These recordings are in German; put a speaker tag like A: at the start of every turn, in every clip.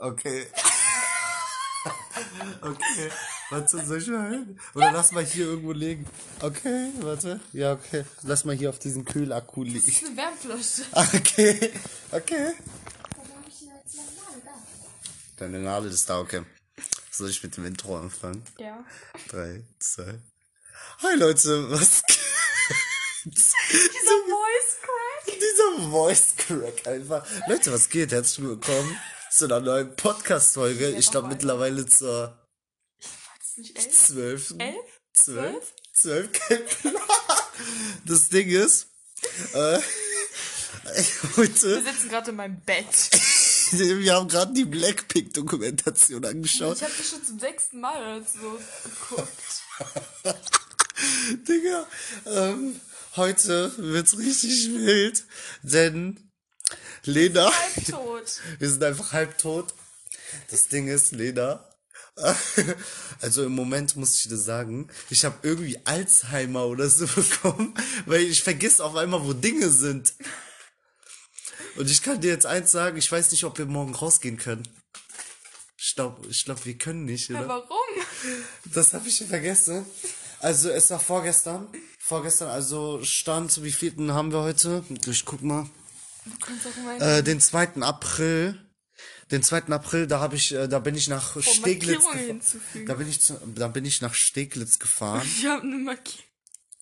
A: Okay. okay. Warte, soll ich mal hin? Oder lass mal hier irgendwo liegen. Okay, warte. Ja, okay. Lass mal hier auf diesen Kühlakku
B: Das
A: liegen.
B: ist eine Wärmflasche.
A: Okay. Okay. Deine Nadel ist da, okay. Soll ich mit dem Intro anfangen?
B: Ja.
A: Drei, zwei. Hi Leute, was geht?
B: Dieser Voice Crack.
A: Dieser Voice Crack einfach. Leute, was geht? Herzlich willkommen zu einer neuen Podcast-Folge. Ich glaube mittlerweile zur
B: War das nicht elf?
A: zwölften. Zwölf? Zwölf? Plan. Das Ding ist, äh,
B: Wir
A: heute,
B: sitzen gerade in meinem Bett.
A: wir haben gerade die Blackpink-Dokumentation angeschaut.
B: Ich habe das schon zum sechsten Mal oder so geguckt.
A: Digga, ähm, heute wird's richtig wild, denn Lena,
B: Halbtot.
A: wir sind einfach halbtot. Das Ding ist, Lena, also im Moment muss ich dir sagen, ich habe irgendwie Alzheimer oder so bekommen, weil ich vergiss auf einmal, wo Dinge sind. Und ich kann dir jetzt eins sagen, ich weiß nicht, ob wir morgen rausgehen können. Ich glaube, ich glaub, wir können nicht, oder?
B: Ja, warum?
A: Das habe ich schon vergessen. Also es war vorgestern. Vorgestern, also Stand, wie vielten haben wir heute? Ich guck mal. Äh, den 2. April. Den 2. April, da habe ich, äh, da bin ich nach Steglitz
B: Markierungen
A: gefahren. Da bin ich zu, da bin ich nach Steglitz gefahren.
B: Ich habe eine Markierung.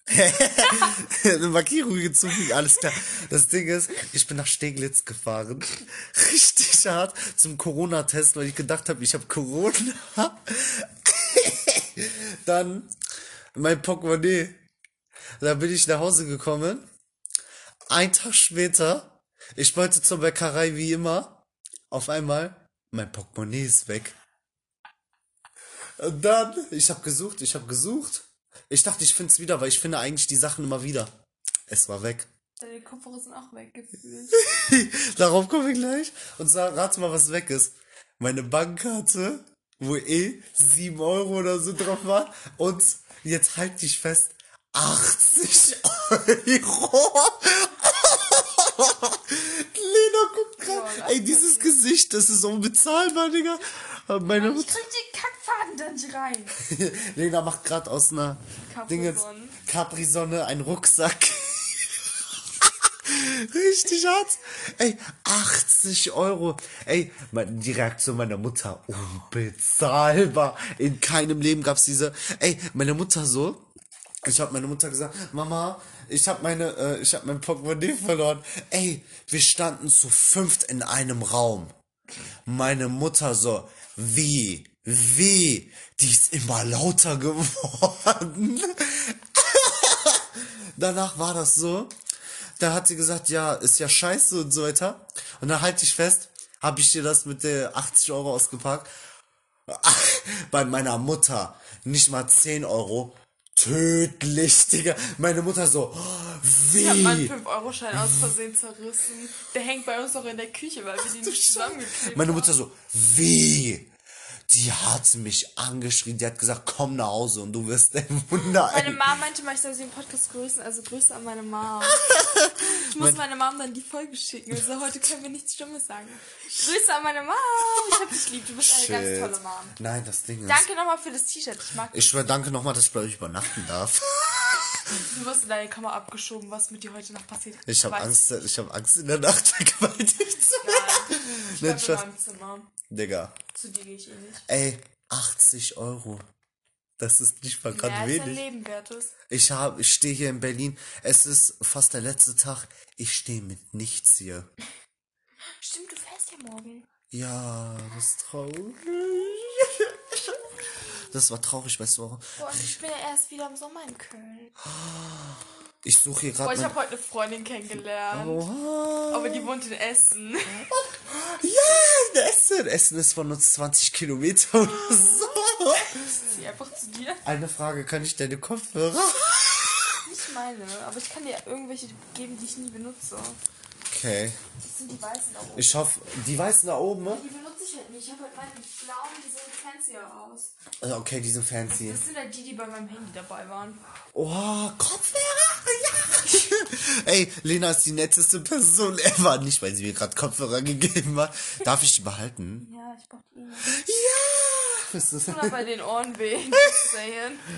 A: Eine Markierung hinzufügen, alles klar. Das Ding ist, ich bin nach Steglitz gefahren. Richtig hart zum Corona-Test, weil ich gedacht habe, ich habe Corona. Dann mein Portemonnaie. Da bin ich nach Hause gekommen. Ein Tag später, ich wollte zur Bäckerei wie immer. Auf einmal, mein Portemonnaie ist weg. Und dann, ich habe gesucht, ich habe gesucht. Ich dachte, ich finde es wieder, weil ich finde eigentlich die Sachen immer wieder. Es war weg.
B: Deine Kopfhörer sind auch weggefühlt.
A: Darauf komme ich gleich. Und sag, rate mal, was weg ist. Meine Bankkarte, wo eh 7 Euro oder so drauf war. Und jetzt halt dich fest, 80 Euro. Lena guckt
B: Boah,
A: gerade. Ey, dieses Gesicht, das ist unbezahlbar, Digga. Meine
B: Ich krieg den Kackfaden da nicht rein.
A: Lena macht gerade aus einer
B: Capri-Sonne.
A: Capri-Sonne einen Rucksack. Richtig hart. Ey, 80 Euro. Ey, die Reaktion meiner Mutter, unbezahlbar. In keinem Leben gab's diese. Ey, meine Mutter so. Ich habe meine Mutter gesagt, Mama, ich habe meine, äh, ich habe mein Portemonnaie verloren. Ey, wir standen zu fünft in einem Raum. Meine Mutter so, wie, wie, die ist immer lauter geworden. Danach war das so, da hat sie gesagt, ja, ist ja scheiße und so weiter. Und dann halte ich fest, habe ich dir das mit der 80 Euro ausgepackt. Bei meiner Mutter nicht mal 10 Euro. Tödlich, Digga. Meine Mutter so,
B: Ich hab meinen
A: wie?
B: 5-Euro-Schein aus Versehen zerrissen. Der hängt bei uns noch in der Küche, weil wir die nicht zusammengeklebt
A: Meine
B: haben.
A: Mutter so, wie? Die hat mich angeschrien, die hat gesagt, komm nach Hause und du wirst ein Wunder.
B: Meine Mom meinte mal, ich soll sie im Podcast grüßen, also Grüße an meine Mom. Ich muss meine Mom dann die Folge schicken. Also heute können wir nichts Stummes sagen. Grüße an meine Mom. Ich hab dich lieb. Du bist eine ganz tolle Mom.
A: Nein, das Ding ist.
B: Danke nochmal für das T-Shirt. Ich mag
A: Ich schwör, danke nochmal, dass ich bei euch übernachten darf.
B: Du wirst in deine Kammer abgeschoben, was mit dir heute noch passiert.
A: Ich habe Angst, ich habe Angst in der Nacht vergewaltigt zu werden.
B: Ich
A: Spaß.
B: meinem Zimmer.
A: Digga.
B: Zu dir gehe ich eh nicht.
A: Ey, 80 Euro. Das ist nicht mal gerade
B: dein
A: wenig.
B: Leben wert ist.
A: Ich hab, ich stehe hier in Berlin. Es ist fast der letzte Tag. Ich stehe mit nichts hier.
B: Stimmt, du fährst ja morgen.
A: Ja, das ist traurig. Das war traurig, weißt du warum?
B: Boah, und ich bin ja erst wieder im Sommer in Köln.
A: Ich suche hier
B: Boah,
A: gerade
B: ich
A: mein...
B: habe heute eine Freundin kennengelernt.
A: Oha.
B: Aber die wohnt in Essen.
A: Ja, in Essen. Essen ist von uns 20 Kilometer oder so.
B: Sie einfach zu dir.
A: Eine Frage, kann ich deine Kopfhörer?
B: Nicht meine, aber ich kann dir irgendwelche geben, die ich nie benutze.
A: Okay.
B: Das sind die weißen da oben.
A: Ich hoffe, die weißen da oben, ne?
B: Die benutze ich halt nicht. Ich habe halt meine blauen, die sehen fancier aus.
A: Also, Okay, die sind fancy.
B: Das sind halt die, die bei meinem Handy dabei waren.
A: Oh, Kopfhörer, ja. Ey, Lena ist die netteste Person ever. Nicht, weil sie mir gerade Kopfhörer gegeben hat. Darf ich die behalten?
B: Ja, Ja, ich brauch die.
A: Ja! Was ist das?
B: Oder bei den Ohren weh.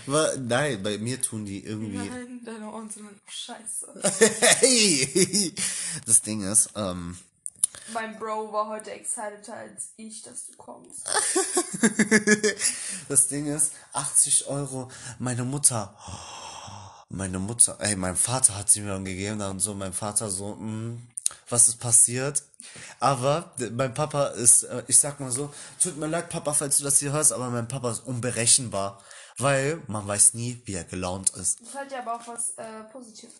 A: Nein, bei mir tun die irgendwie.
B: Nein, deine Ohren sind scheiße.
A: Hey! Das Ding ist, ähm,
B: Mein Bro war heute excited als ich, dass du kommst.
A: das Ding ist, 80 Euro, meine Mutter, meine Mutter, ey, mein Vater hat sie mir dann gegeben, dann so, mein Vater so, hm, was ist passiert? Aber mein Papa ist, äh, ich sag mal so, tut mir leid, Papa, falls du das hier hörst, aber mein Papa ist unberechenbar, weil man weiß nie, wie er gelaunt ist.
B: Ich halte dir aber auch was äh, Positives.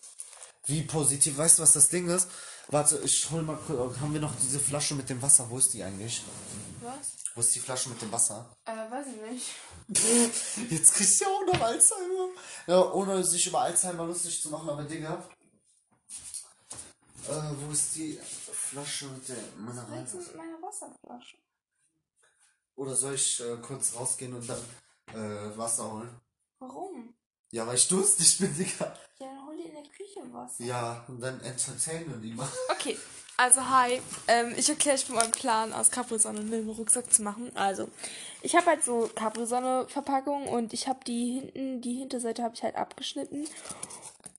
A: Wie positiv, weißt du, was das Ding ist? Warte, ich hol mal kurz, haben wir noch diese Flasche mit dem Wasser, wo ist die eigentlich?
B: Was?
A: Wo ist die Flasche mit dem Wasser?
B: Äh, weiß ich nicht.
A: Jetzt kriegst du ja auch noch Alzheimer. Ja, ohne sich über Alzheimer lustig zu machen, aber Digga. Äh, wo ist die Flasche mit der
B: Was
A: Mineral?
B: willst du mit meiner Wasserflasche?
A: Oder soll ich äh, kurz rausgehen und dann äh, Wasser holen?
B: Warum?
A: Ja, weil ich durstig bin, Digga.
B: Ja, dann hol dir in der Küche was.
A: Ja, und dann entertain wir lieber.
B: Okay, also hi. Ähm, ich erkläre euch von meinem Plan aus Capri-Sonne einen Rucksack zu machen. Also, ich habe halt so Capri-Sonne-Verpackung und ich habe die hinten, die Hinterseite habe ich halt abgeschnitten.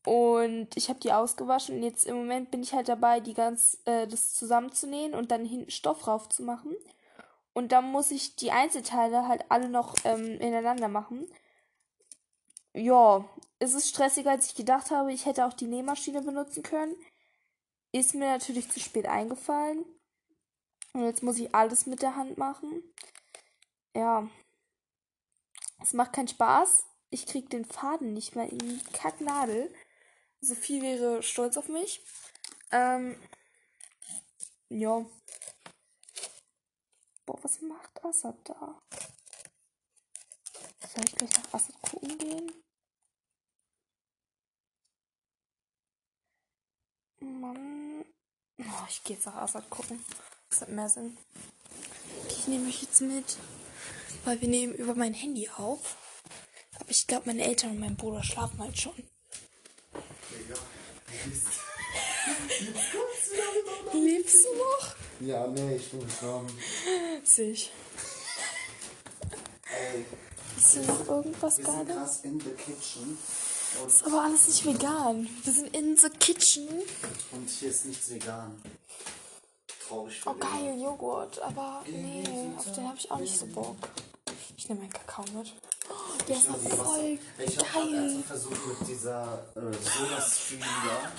B: Und ich habe die ausgewaschen und jetzt im Moment bin ich halt dabei, die ganz, äh, das zusammenzunähen und dann hinten Stoff rauf zu machen. Und dann muss ich die Einzelteile halt alle noch ähm, ineinander machen. Ja, es ist stressiger, als ich gedacht habe. Ich hätte auch die Nähmaschine benutzen können. Ist mir natürlich zu spät eingefallen. Und jetzt muss ich alles mit der Hand machen. Ja. Es macht keinen Spaß. Ich krieg den Faden nicht mal in die Kacknadel. Sophie wäre stolz auf mich. Ähm. Ja. Boah, was macht Assad da? Soll ich gleich nach Assad gucken gehen? Mann. Oh, ich gehe jetzt nach Assad gucken. Das hat mehr Sinn. Ich nehme euch jetzt mit. Weil wir nehmen über mein Handy auf. Aber ich glaube, meine Eltern und mein Bruder schlafen halt schon.
A: Digga.
B: Lebst du noch?
A: Ja, nee, ich bin gestorben.
B: Sich.
A: Ey,
B: Ist hier noch irgendwas
A: wir sind
B: gerade?
A: krass in the kitchen. Und,
B: Ist aber alles nicht vegan. Wir sind in the kitchen.
A: und hier ist nichts vegan. Traurig
B: Oh, geil, Joghurt. Aber nee, auf den habe ich auch nicht so Bock. Ich nehme meinen Kakao mit. Der ist noch voll
A: Ich habe gerade ernsthaft versucht mit dieser äh, Soda-Stream da.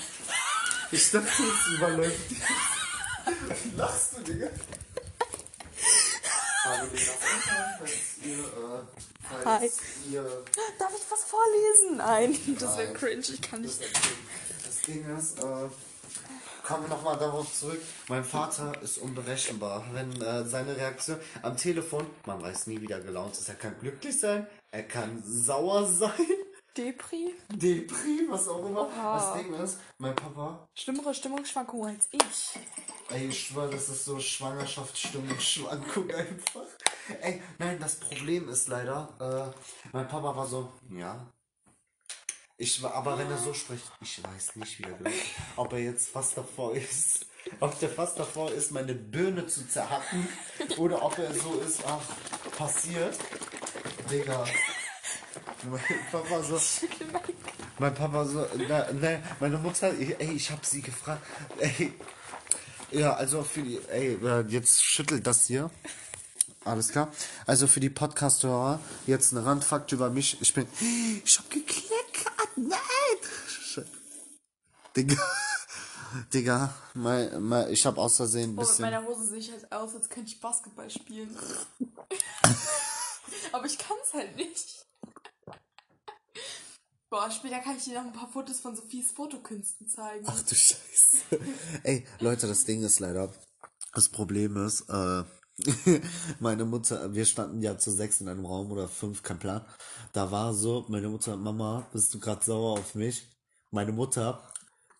A: Ich dachte, es überläuft. Wie lachst du, Digga? Hallo, Digga. Falls ihr, äh, falls ihr
B: Darf ich was vorlesen? Nein, das wäre
A: Nein.
B: cringe. Ich kann
A: das,
B: nicht.
A: das Ding ist, äh, kommen wir nochmal darauf zurück. Mein Vater ist unberechenbar. Wenn äh, seine Reaktion am Telefon, man weiß nie, wie der gelaunt ist. Er kann glücklich sein, er kann sauer sein,
B: Depri?
A: Depri, was auch immer.
B: Oha.
A: Das Ding ist, mein Papa,
B: Schlimmere Stimmungsschwankungen als ich.
A: ey, ich schwör, das ist so Schwangerschaftsstimmungsschwankung einfach. Ey, nein, das Problem ist leider, äh, mein Papa war so, ja. Ich war, aber wenn er so spricht, ich weiß nicht, wie er glaubt. Ob er jetzt fast davor ist, ob der fast davor ist, meine Birne zu zerhacken, oder ob er so ist, ach, passiert. Digga. Mein Papa so, mein Papa so, na, ne, meine Mutter, ich- ey, ich hab sie gefragt, ey, ja, also für die, ey, äh, jetzt schüttelt das hier. Alles klar. Also für die Podcast-Hörer, jetzt ein Randfakt über mich. Ich bin, ich hab gekleckert, nein! Digga, Digga, mein, mein, ich hab aus Versehen ein
B: mit
A: bisschen,
B: meiner Hose sehe ich halt aus, als könnte ich Basketball spielen. Aber ich kann es halt nicht. Boah, später kann ich dir noch ein paar Fotos von Sophies Fotokünsten zeigen.
A: Ach du Scheiße. Ey, Leute, das Ding ist leider, das Problem ist, äh, meine Mutter, wir standen ja zu sechs in einem Raum oder fünf, kein Plan. Da war so, meine Mutter, Mama, bist du gerade sauer auf mich? Meine Mutter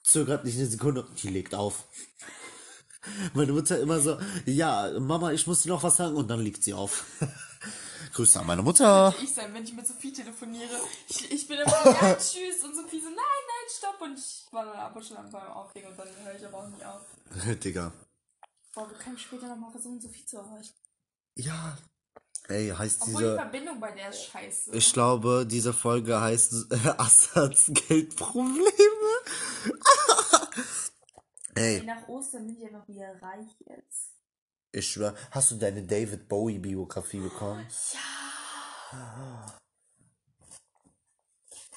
A: zögert nicht eine Sekunde, die legt auf. Meine Mutter immer so, ja, Mama, ich muss dir noch was sagen und dann legt sie auf. Grüße an meine Mutter.
B: Ich sein, wenn ich mit Sophie telefoniere. Ich, ich bin immer so, ja, tschüss. Und Sophie so, nein, nein, stopp. Und ich war dann aber schon beim Auflegen und dann höre ich aber auch nicht auf.
A: Digga.
B: Boah, wir können später nochmal versuchen, Sophie zu erreichen.
A: Ja. Ey, heißt
B: Obwohl die
A: diese.
B: Verbindung bei der ist scheiße.
A: Ich glaube, diese Folge heißt äh, Assads Geldprobleme. Ey,
B: Nach Ostern bin ich einfach wieder reich jetzt.
A: Ich schwör, hast du deine David Bowie Biografie bekommen?
B: Ja.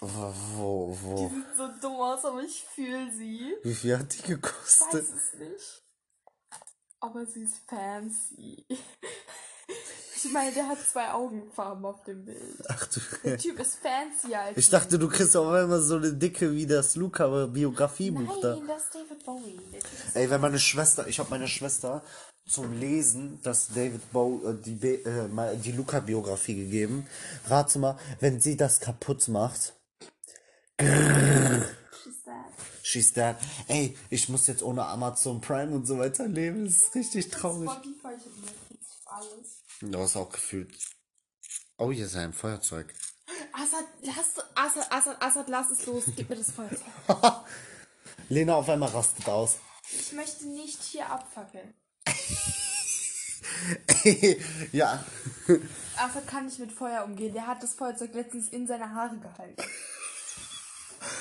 A: Wo, wo,
B: Die sieht so dumm aus, aber ich fühle sie.
A: Wie viel hat die
B: Ich weiß
A: gekostet?
B: es nicht. Aber sie ist fancy. Ich meine, der hat zwei Augenfarben auf dem Bild.
A: Ach du.
B: Der Typ ist fancy als
A: Ich dachte, du kriegst auf einmal so eine dicke wie das Luca Biografiebuch da.
B: Nein, das ist David Bowie. Ist
A: Ey, wenn meine Schwester, ich habe meiner Schwester zum Lesen das David Bowie, äh, die, äh, die Luca-Biografie gegeben. Rate mal, wenn sie das kaputt macht,
B: She's that.
A: she's dead. Ey, ich muss jetzt ohne Amazon Prime und so weiter leben. Das ist richtig traurig.
B: Spotify, ich hab Netflix, alles.
A: Du hast auch gefühlt. Oh, hier ist ein Feuerzeug.
B: Assad, lass, Assad, Assad, Assad, lass es los. Gib mir das Feuerzeug.
A: Lena auf einmal rastet aus.
B: Ich möchte nicht hier abfackeln.
A: ja.
B: Assad kann nicht mit Feuer umgehen. Der hat das Feuerzeug letztens in seine Haare gehalten.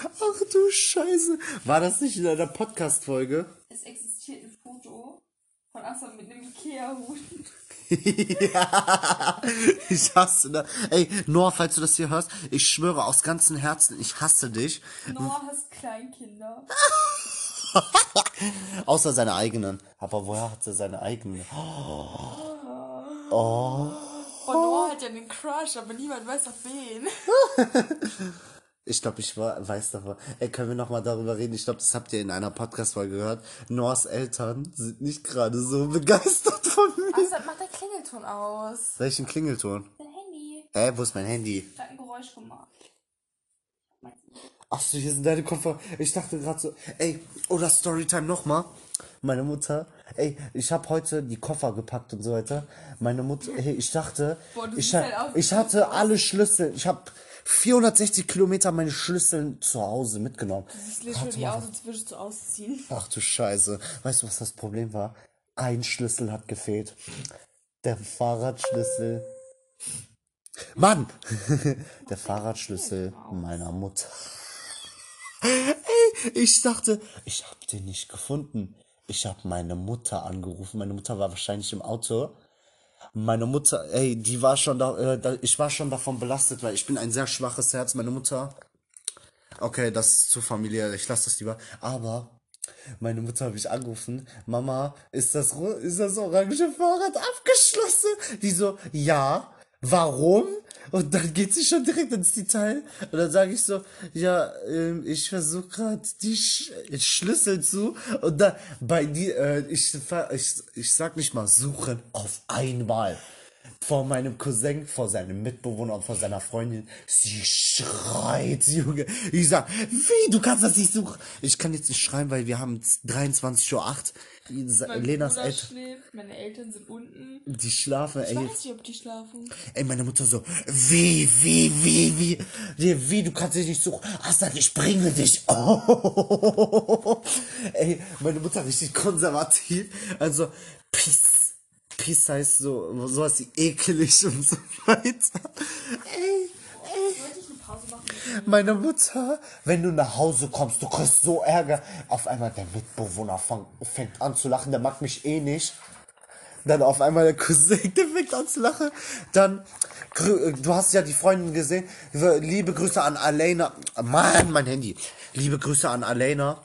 A: Ach du Scheiße. War das nicht in einer Podcast-Folge?
B: Es existiert ein Foto von Assad mit einem Ikea-Hut.
A: ja, ich hasse das. Ey, Noah, falls du das hier hörst, ich schwöre aus ganzem Herzen, ich hasse dich.
B: Noah hasst Kleinkinder.
A: Außer seine eigenen. Aber woher hat er seine eigenen?
B: Und Noah hat ja einen Crush, aber niemand weiß auf wen.
A: Ich glaube, ich war, weiß davon. Ey, können wir nochmal darüber reden? Ich glaube, das habt ihr in einer Podcast-Folge gehört. Noahs Eltern sind nicht gerade so begeistert von mir.
B: Assad, mach dein Klingelton aus.
A: Welchen Klingelton?
B: Dein Handy.
A: Hä, wo ist mein Handy?
B: Hat ein Geräusch gemacht.
A: Ach so, hier sind deine Koffer. Ich dachte gerade so, ey, oder Storytime nochmal. Meine Mutter, ey, ich habe heute die Koffer gepackt und so weiter. Meine Mutter, ey, ich dachte,
B: Boah, du
A: ich,
B: halt
A: ich hatte alle Schlüssel. Ich habe 460 Kilometer meine Schlüssel zu Hause mitgenommen.
B: Du siehst literally aus, als würdest du ausziehen.
A: Ach du Scheiße. Weißt du, was das Problem war? Ein Schlüssel hat gefehlt. Der Fahrradschlüssel. Mann! Der Fahrradschlüssel meiner Mutter. Ey, ich dachte, ich hab den nicht gefunden. Ich hab meine Mutter angerufen. Meine Mutter war wahrscheinlich im Auto. Meine Mutter, ey, die war schon da, äh, da, ich war schon davon belastet, weil ich bin ein sehr schwaches Herz. Meine Mutter, okay, das ist zu familiär, ich lasse das lieber. Aber meine Mutter habe ich angerufen, Mama, ist das, ist das orange Fahrrad abgeschlossen? Die so, ja, warum? Und dann geht sie schon direkt ins Detail. Und dann sage ich so, ja, ähm, ich versuche gerade die Sch Schlüssel zu. Und dann bei die, äh, ich, ich, ich sag nicht mal suchen, auf einmal vor meinem Cousin, vor seinem Mitbewohner und vor seiner Freundin. Sie schreit, Junge. Ich sag, wie, du kannst das nicht suchen. Ich kann jetzt nicht schreien, weil wir haben 23.08 Uhr.
B: Mein
A: Lenas
B: Bruder
A: Eltern,
B: schläft, meine Eltern sind unten.
A: die schlafen,
B: Ich
A: ey.
B: weiß nicht, ob die schlafen.
A: Ey, meine Mutter so, wie, wie, wie, wie, wie, wie, du kannst dich nicht suchen. Asad, ich bringe dich. Oh. Ey, meine Mutter richtig konservativ. Also, Peace. Peace heißt so, sowas wie ekelig und so weiter. Ey,
B: machen?
A: meine Mutter, wenn du nach Hause kommst, du kriegst so Ärger. Auf einmal der Mitbewohner fang, fängt an zu lachen, der mag mich eh nicht. Dann auf einmal der Cousin, der fängt an zu lachen. Dann, du hast ja die Freundin gesehen. Liebe Grüße an Alena. Mann, mein Handy. Liebe Grüße an Alena.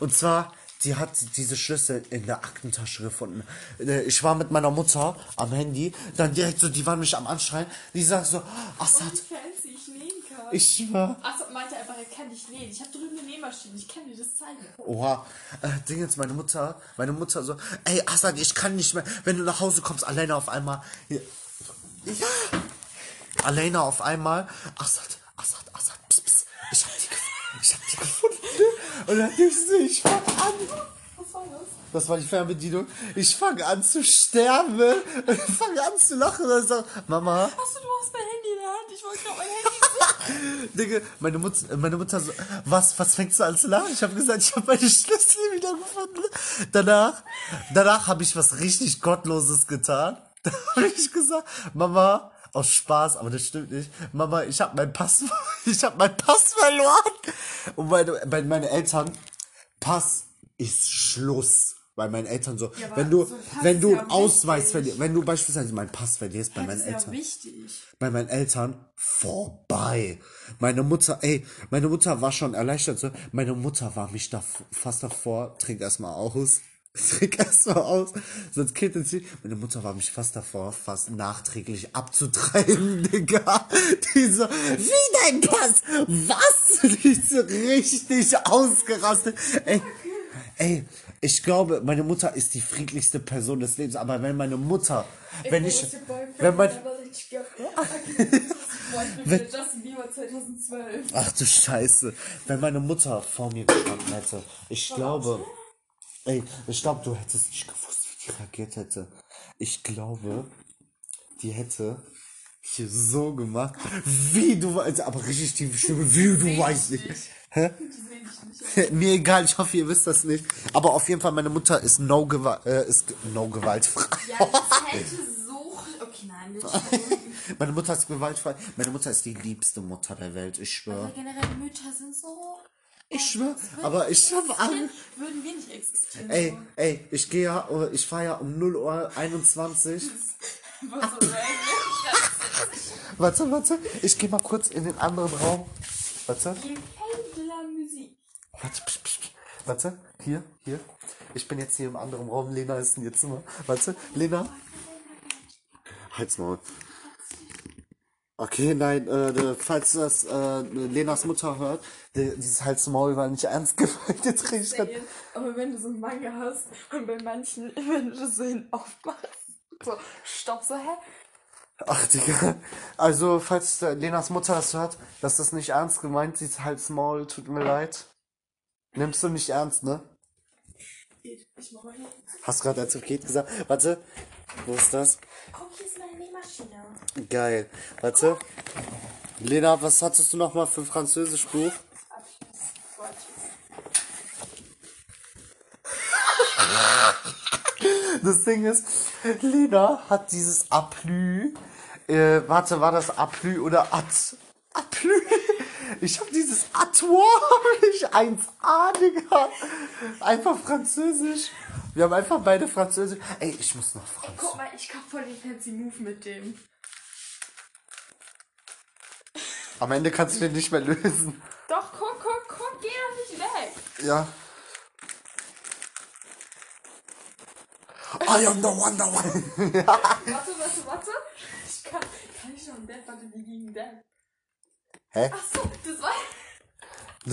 A: Und zwar, die hat diese Schlüssel in der Aktentasche gefunden. Äh, Ich war mit meiner Mutter am Handy. Dann direkt so, die waren mich am Anschreien. Die sagt so, Assad,
B: fancy ich nähen kann.
A: ich schwör.
B: Assad meinte einfach, er kann nicht nähen. Ich habe drüben eine Nähmaschine. Ich kann dir das zeigen.
A: Oha, äh, Ding jetzt, meine Mutter, meine Mutter so, ey, Assad, ich kann nicht mehr, wenn du nach Hause kommst, alleine auf einmal, ja, alleine auf einmal, Assad, Assad, Assad, pss, pss, ich hab die ich hab die und dann ich so, ich fang an,
B: Was war das?
A: das war die Fernbedienung, ich fange an zu sterben, und ich fange an zu lachen, und dann so, Mama,
B: Achso, du hast mein Handy in der Hand. Ich wollte gerade mein Handy.
A: Digga, meine Mutter, meine Mutter so, was, was fängst du an zu lachen? Ich habe gesagt, ich habe meine Schlüssel wieder gefunden. Danach, danach habe ich was richtig Gottloses getan. Da habe ich gesagt, Mama, aus Spaß, aber das stimmt nicht. Mama, ich habe meinen Pass, ich habe meinen Pass verloren. Und meine, bei meinen Eltern, Pass ist Schluss. Bei meinen Eltern so,
B: aber
A: wenn du,
B: so
A: wenn du
B: ja
A: einen Ausweis verlierst, wenn du beispielsweise meinen Pass verlierst bei meinen
B: ja
A: Eltern,
B: wichtig.
A: bei meinen Eltern vorbei. Meine Mutter, ey, meine Mutter war schon erleichtert. So. Meine Mutter war mich da fast davor. Trink erstmal aus. Trink erstmal aus. Sonst kittet sie. Meine Mutter war mich fast davor, fast nachträglich abzutreiben, Digga. Die so, wie dein Pass? Was? Die so richtig ausgerastet. Ey, ey, ich glaube, meine Mutter ist die friedlichste Person des Lebens. Aber wenn meine Mutter, wenn ich, wenn mein,
B: Wenn Justin Bieber 2012.
A: Ach du Scheiße. Wenn meine Mutter vor mir gestanden hätte, ich glaube, ey, ich glaube, du hättest nicht gewusst, wie die reagiert hätte. Ich glaube, die hätte hier so gemacht, wie du weißt, aber richtig tiefe Stimme, wie du weißt nicht. Hä? Mir egal, ich hoffe, ihr wisst das nicht. Aber auf jeden Fall, meine Mutter ist no Gewalt, äh, ist no gewaltfrei.
B: Ja, das hätte so. Okay, nein, nicht.
A: Meine Mutter ist gewaltfrei. Meine Mutter ist die liebste Mutter der Welt, ich schwöre.
B: Aber generell Mütter sind so.
A: Ich schwöre, aber ich habe Angst.
B: Würden wir nicht existieren.
A: Ey, ey, ich gehe ja, äh, ich fahre ja um 0 Uhr 21.
B: Was so random.
A: Warte, warte, ich gehe mal kurz in den anderen Raum. Warte, warte, psch, psch, psch. warte, hier, hier. Ich bin jetzt hier im anderen Raum, Lena ist in ihr Zimmer. Warte, Lena. Halt's Maul. Okay, nein, äh, falls das äh, Lenas Mutter hört, die, dieses Halt's Maul war nicht ernst gemeint. Jetzt ich grad,
B: Aber wenn du so einen Manga hast und bei manchen, wenn du das so hin aufmachst, so, stopp, so, hä?
A: Ach, Digga. Also, falls Lenas Mutter das hört, das ist nicht ernst gemeint, sie ist Halt's Maul, tut mir leid. Nimmst du nicht ernst, ne?
B: Ich mach mal hier.
A: Hast gerade als geht gesagt. Warte, wo ist das?
B: Guck, hier ist meine Nähmaschine.
A: Geil. Warte. Lena, was hattest du noch mal für Französischbuch? Das Ding ist, Lena hat dieses Aplü. Äh, warte, war das Aplü oder At? Aplü? Ich habe dieses Atoir, hab ich 1A, Digga. Einfach Französisch. Wir haben einfach beide Französisch. Ey, ich muss noch Französisch.
B: Guck mal, ich kauf voll den fancy Move mit dem.
A: Am Ende kannst du den nicht mehr lösen.
B: Doch, guck, guck, guck, geh doch nicht weg.
A: Ja. I am the Wonder One.
B: Warte, warte, warte. Ich kann, kann ich noch einen Dab? Warte, wie ging Dab?
A: Hä?
B: Ach so, das war...
A: I am the Wonder One.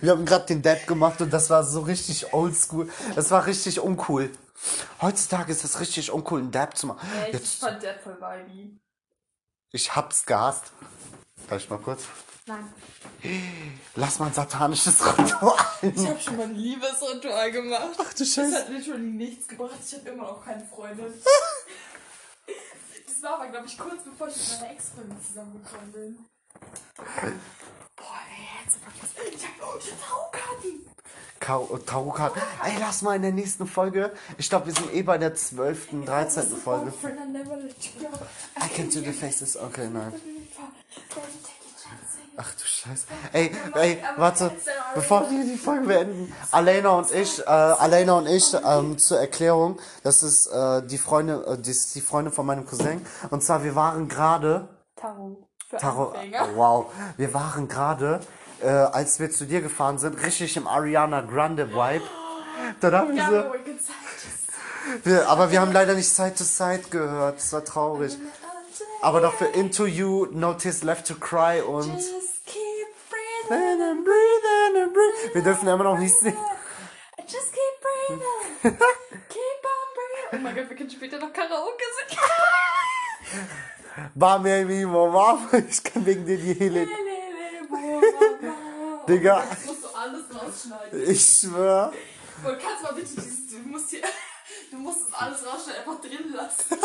A: Wir haben gerade den Dab gemacht und das war so richtig oldschool. Das war richtig uncool. Heutzutage ist es richtig uncool, einen Dab zu machen.
B: Echt, ich
A: Jetzt,
B: fand Dab voll vibey.
A: ich hab's gehasst. Darf ich mal kurz?
B: Nein.
A: Lass mal ein satanisches Ritual.
B: Ich habe schon mal ein Liebesritual gemacht.
A: Ach du
B: Das
A: Scheiße.
B: hat literally nichts gebracht. Ich habe immer noch keine Freundin. Das war aber, glaube ich, kurz bevor ich mit meiner Ex-Freundin zusammengekommen bin. Boah, ey, jetzt. Ich hab, oh, ich hab Tarotkarten.
A: Kau- Tarotkarten. Ey, lass mal in der nächsten Folge. Ich glaube, wir sind eh bei der 12., 13. Folge.
B: I
A: can do the faces. Okay, nein. Ach du Scheiße. Ey, ey, warte. Bevor wir die Folge beenden, Alena und ich, äh, Alena und ich, ähm, zur Erklärung, das ist, äh, die Freundin, äh, das ist die Freundin von meinem Cousin. Und zwar, wir waren gerade,
B: Tarot. Für
A: Taro,
B: Anfänger.
A: wow, wir waren gerade, äh, als wir zu dir gefahren sind, richtig im Ariana Grande Vibe. Dann haben wir so, wir, aber wir haben leider nicht Side to Side gehört, das war traurig. Aber dafür Into You, Notice Left to Cry und
B: Just keep breathing.
A: And breathe and breathe. Wir dürfen immer noch nicht singen.
B: Just keep breathing. keep on breathing. Oh mein Gott, wir können später noch Karaoke singen.
A: Bar Baby, Mama, ich kann wegen dir die Hele. Digga.
B: Das musst du alles rausschneiden.
A: Ich schwör.
B: Und kannst mal bitte dieses, du musst hier, du musst das alles rausschneiden, einfach drin lassen.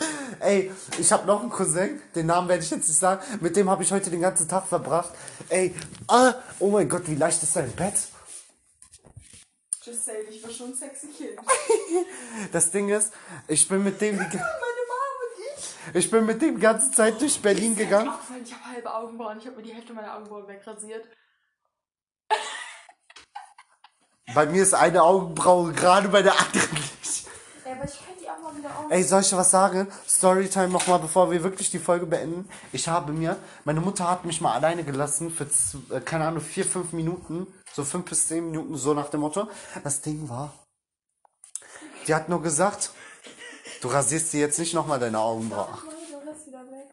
A: Ey, ich habe noch einen Cousin, den Namen werde ich jetzt nicht sagen. Mit dem habe ich heute den ganzen Tag verbracht. Ey, ah, oh mein Gott, wie leicht ist dein Bett?
B: Just say, ich war schon ein sexy Kind.
A: Das Ding ist, ich bin mit dem, die,
B: Meine Mom und ich.
A: bin mit dem die ganze Zeit durch Berlin gegangen.
B: Aufgefallen, ich habe halbe Augenbrauen. Ich habe mir die Hälfte meiner Augenbrauen wegrasiert.
A: Bei mir ist eine Augenbraue gerade bei der anderen nicht.
B: Ja, aber ich kann die auch mal wieder auf.
A: Ey, soll ich dir was sagen? Storytime nochmal, bevor wir wirklich die Folge beenden. Ich habe mir, meine Mutter hat mich mal alleine gelassen für, äh, keine Ahnung, vier, fünf Minuten. So fünf bis zehn Minuten, so nach dem Motto. Das Ding war, die hat nur gesagt, du rasierst dir jetzt nicht nochmal deine Augenbrauen.
B: Das ne?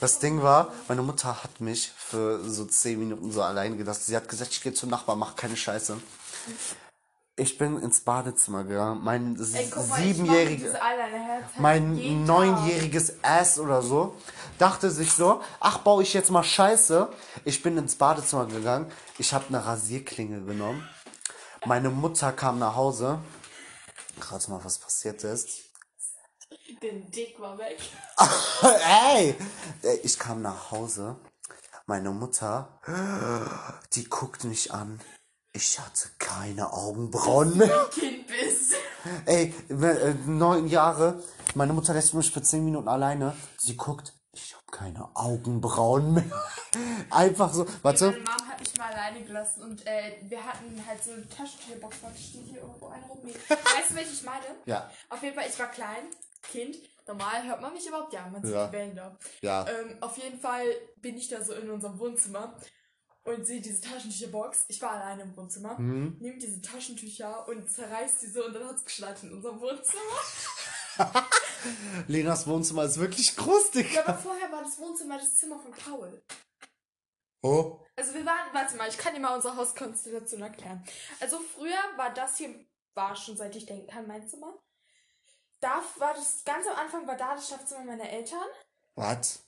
A: Das Ding war, meine Mutter hat mich für so 10 Minuten so alleine gelassen. Sie hat gesagt, ich gehe zum Nachbarn, mach keine Scheiße. Ich bin ins Badezimmer gegangen. Mein
B: Ey, mal, Herz
A: mein neunjähriges Ass oder so, dachte sich so, ach, baue ich jetzt mal Scheiße. Ich bin ins Badezimmer gegangen. Ich habe eine Rasierklinge genommen. Meine Mutter kam nach Hause. Gerade mal, was passiert ist.
B: Den Dick war weg.
A: Ey! Ich kam nach Hause. Meine Mutter, die guckt mich an. Ich hatte keine Augenbrauen mehr.
B: Kind bist.
A: Ey, äh, neun Jahre. Meine Mutter lässt mich für zehn Minuten alleine. Sie guckt, keine Augenbrauen mehr. Einfach so. Warte.
B: Meine Mom hat mich mal alleine gelassen und äh, wir hatten halt so eine Taschentierbox. Warte, steht hier irgendwo eine rum? Weißt du, welche ich meine?
A: Ja.
B: Auf jeden Fall, ich war klein, Kind. Normal hört man mich überhaupt, ja, man sieht
A: Ja.
B: die Wellen da.
A: Ja.
B: Ähm, auf jeden Fall bin ich da so in unserem Wohnzimmer und sehe diese Taschentücherbox. Ich war alleine im Wohnzimmer.
A: Mhm.
B: Nehme diese Taschentücher und zerreiß diese und dann hat's geschneit in unserem Wohnzimmer.
A: Lenas Wohnzimmer ist wirklich groß,
B: Ja,
A: Digga.
B: aber vorher war das Wohnzimmer das Zimmer von Paul.
A: Oh.
B: Also wir waren, warte mal, ich kann dir mal unsere Hauskonstellation erklären. Also früher war das hier, war schon seit ich denken kann, mein Zimmer. Da war das, ganz am Anfang war da das Schlafzimmer meiner Eltern,
A: Was?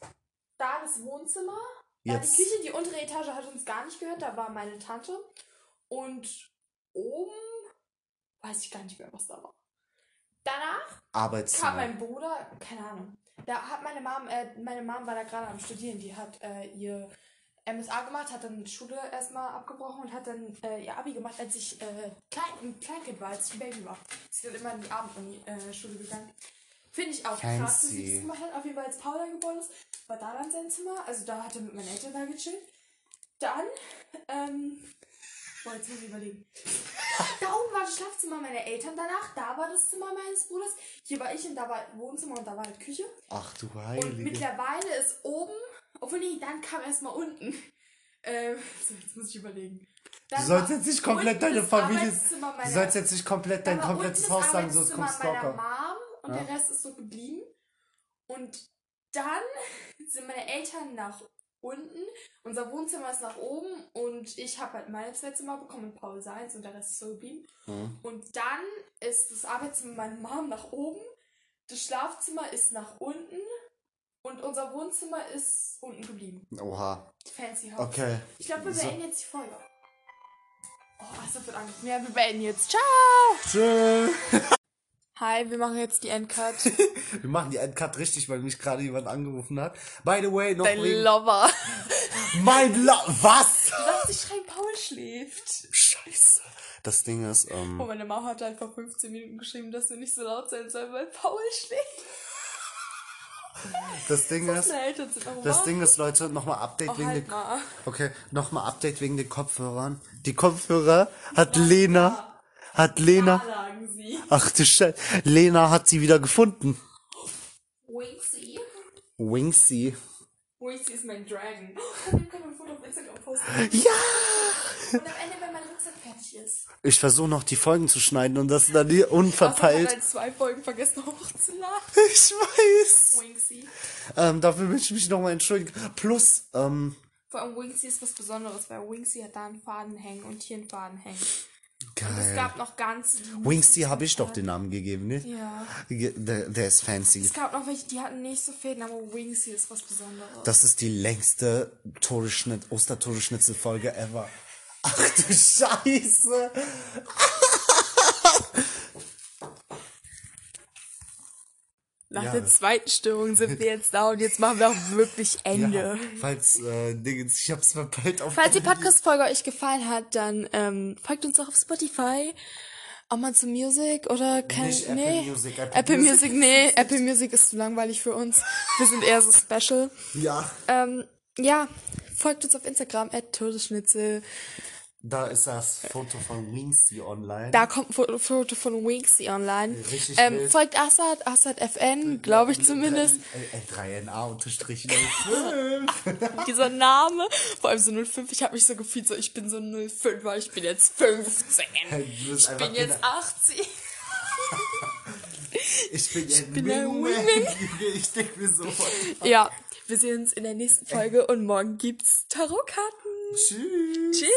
B: da das Wohnzimmer,
A: Jetzt.
B: da die Küche, die untere Etage hat uns gar nicht gehört, da war meine Tante. Und oben weiß ich gar nicht mehr, was da war. Danach kam mein Bruder, keine Ahnung. Da hat meine Mom, äh, meine Mom war da gerade am Studieren, die hat äh, ihr MSA gemacht, hat dann die Schule erstmal abgebrochen und hat dann äh, ihr Abi gemacht, als ich äh, klein, ein Kleinkind war, als ich ein Baby war. Sie ist immer in die Abenduni-Schule äh, Schule gegangen. Finde ich auch krass, dass sie
A: Fancy.
B: das gemacht hat. Auf jeden Fall, als Paul da geboren ist, war da dann sein Zimmer. Also da hat er mit meinen Eltern da gechillt. Dann, ähm, boah, jetzt muss ich überlegen. Da oben war das Schlafzimmer meiner Eltern danach, da war das Zimmer meines Bruders. Hier war ich und da war Wohnzimmer und da war halt Küche.
A: Ach du
B: Und
A: Heilige.
B: mittlerweile ist oben, obwohl nee, dann kam erstmal unten. Ähm, so, jetzt muss ich überlegen. Dann
A: Du sollst jetzt nicht komplett deine Familie.
B: Arbeitszimmer
A: Du
B: meiner-
A: sollst jetzt nicht komplett dein komplettes Haus sagen, sonst kommt
B: Arbeitszimmer meiner. Mom und
A: Ja.
B: der Rest ist so geblieben. Und dann sind meine Eltern nach unten, unser Wohnzimmer ist nach oben und ich habe halt meine zwei Zimmer bekommen und Paul seins und der Rest ist so geblieben.
A: Mhm.
B: Und dann ist das Arbeitszimmer meiner Mom nach oben, das Schlafzimmer ist nach unten und unser Wohnzimmer ist unten geblieben.
A: Oha.
B: Fancy House.
A: Okay.
B: Ich glaube, wir
A: So.
B: beenden jetzt die Folge. Oh, es wird angerufen. Ja, wir beenden jetzt. Ciao!
A: Tschö.
B: Hi, wir machen jetzt die Endcut.
A: Wir machen die Endcut richtig, weil mich gerade jemand angerufen hat. By the way, noch
B: Dein
A: wegen...
B: Lover.
A: Mein La Was?
B: Darfst nicht schreien, Paul schläft.
A: Scheiße. Das Ding ist, ähm...
B: Oh, meine Mama hat halt vor 15 Minuten geschrieben, dass wir nicht so laut sein sollen, weil Paul schläft.
A: Das Ding ist...
B: Eltern sind noch
A: Das. Ding ist, Leute, nochmal Update
B: Oh,
A: wegen
B: halt
A: den...
B: mal.
A: Okay, nochmal Update wegen den Kopfhörern. Die Kopfhörer hat Lena... Hat Lena... Ach du Scheiße. Lena hat sie wieder gefunden.
B: Wingsy.
A: Wingsy.
B: Wingsy ist mein Dragon. Oh, wir können ein Foto auf Instagram posten.
A: Ja!
B: Und am Ende, wenn mein Rucksack fertig ist.
A: Ich versuche noch die Folgen zu schneiden und das dann die
B: Außer ich
A: unverpeilt.
B: habe zwei Folgen vergessen hochzuladen.
A: Ich weiß.
B: Wingsy.
A: Ähm, dafür möchte ich mich nochmal entschuldigen. Plus, ähm,
B: Vor allem Wingsy ist was Besonderes, weil Wingsy hat da einen Faden hängen und hier einen Faden hängen. Es
A: geil.
B: gab noch ganz...
A: Wingsy habe ich doch den Namen gegeben, ne?
B: Ja.
A: Der, der ist fancy.
B: Es gab noch welche, die hatten nicht so Fäden, aber Wingsy ist was Besonderes.
A: Das ist die längste Todesschnitt, Ostertodesschnitzelfolge ever. Ach du Scheiße.
B: Nach
A: Ja.
B: der zweiten Störung sind wir jetzt da und jetzt machen wir auch wirklich Ende.
A: Ja, falls, äh, Dingens, ich hab's verpeilt auf
B: Falls die Podcast-Folge euch gefallen hat, dann ähm, folgt uns auch auf Spotify. Amazon Music oder kein
A: Nicht Apple
B: nee.
A: Music, Apple
B: Apple
A: Music.
B: Music, nee, Apple Music ist zu langweilig für uns. Wir sind eher so special.
A: Ja.
B: Ähm, ja, folgt uns auf Instagram at Todesschnitzel.
A: Da ist das Foto von Wingsy online.
B: Da kommt ein Foto, von Winksy online.
A: Richtig
B: Ähm,
A: wild.
B: folgt Assad, Assad FN, glaube ich zumindest.
A: L3NA unterstrich 05.
B: Dieser Name, vor allem so 05, ich habe mich so gefühlt, so ich bin so 05, weil ich bin jetzt 15.
A: Du bist
B: Ich bin jetzt
A: genau-
B: 18.
A: Ich bin ein
B: bin ein
A: Wingman.
B: Wingman.
A: Ich denke mir so.
B: Ja, wir sehen uns in der nächsten Folge und morgen gibt's Tarotkarten.
A: Tschüss.
B: Tschüss.